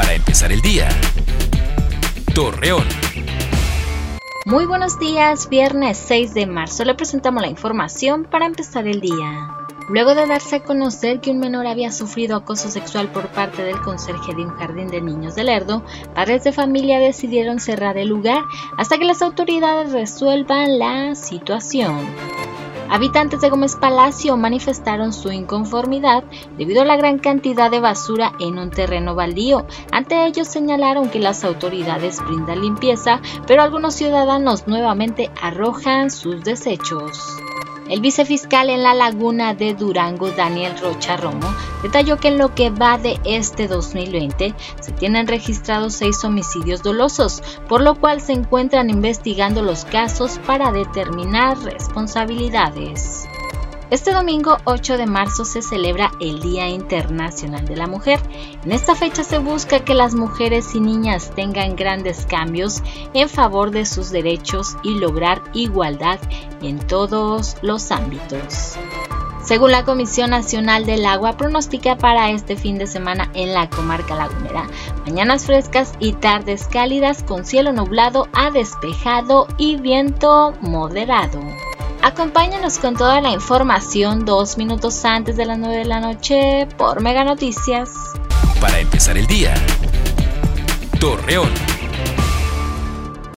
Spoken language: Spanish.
Para empezar el día. Torreón. Muy buenos días, viernes 6 de marzo le presentamos la información para empezar el día. Luego de darse a conocer que un menor había sufrido acoso sexual por parte del conserje de un jardín de niños de Lerdo, padres de familia decidieron cerrar el lugar hasta que las autoridades resuelvan la situación. Habitantes de Gómez Palacio manifestaron su inconformidad debido a la gran cantidad de basura en un terreno baldío. Ante ellos señalaron que las autoridades brindan limpieza, pero algunos ciudadanos nuevamente arrojan sus desechos. El vicefiscal en la laguna de Durango, Daniel Rocha Romo, detalló que en lo que va de este 2020 se tienen registrados seis homicidios dolosos, por lo cual se encuentran investigando los casos para determinar responsabilidades. Este domingo 8 de marzo se celebra el Día Internacional de la Mujer. En esta fecha se busca que las mujeres y niñas tengan grandes cambios en favor de sus derechos y lograr igualdad en todos los ámbitos. Según la Comisión Nacional del Agua, pronostica para este fin de semana en la comarca lagunera mañanas frescas y tardes cálidas con cielo nublado a despejado y viento moderado. Acompáñanos con toda la información dos minutos antes de las 9 de la noche por Mega Noticias. Para empezar el día. Torreón.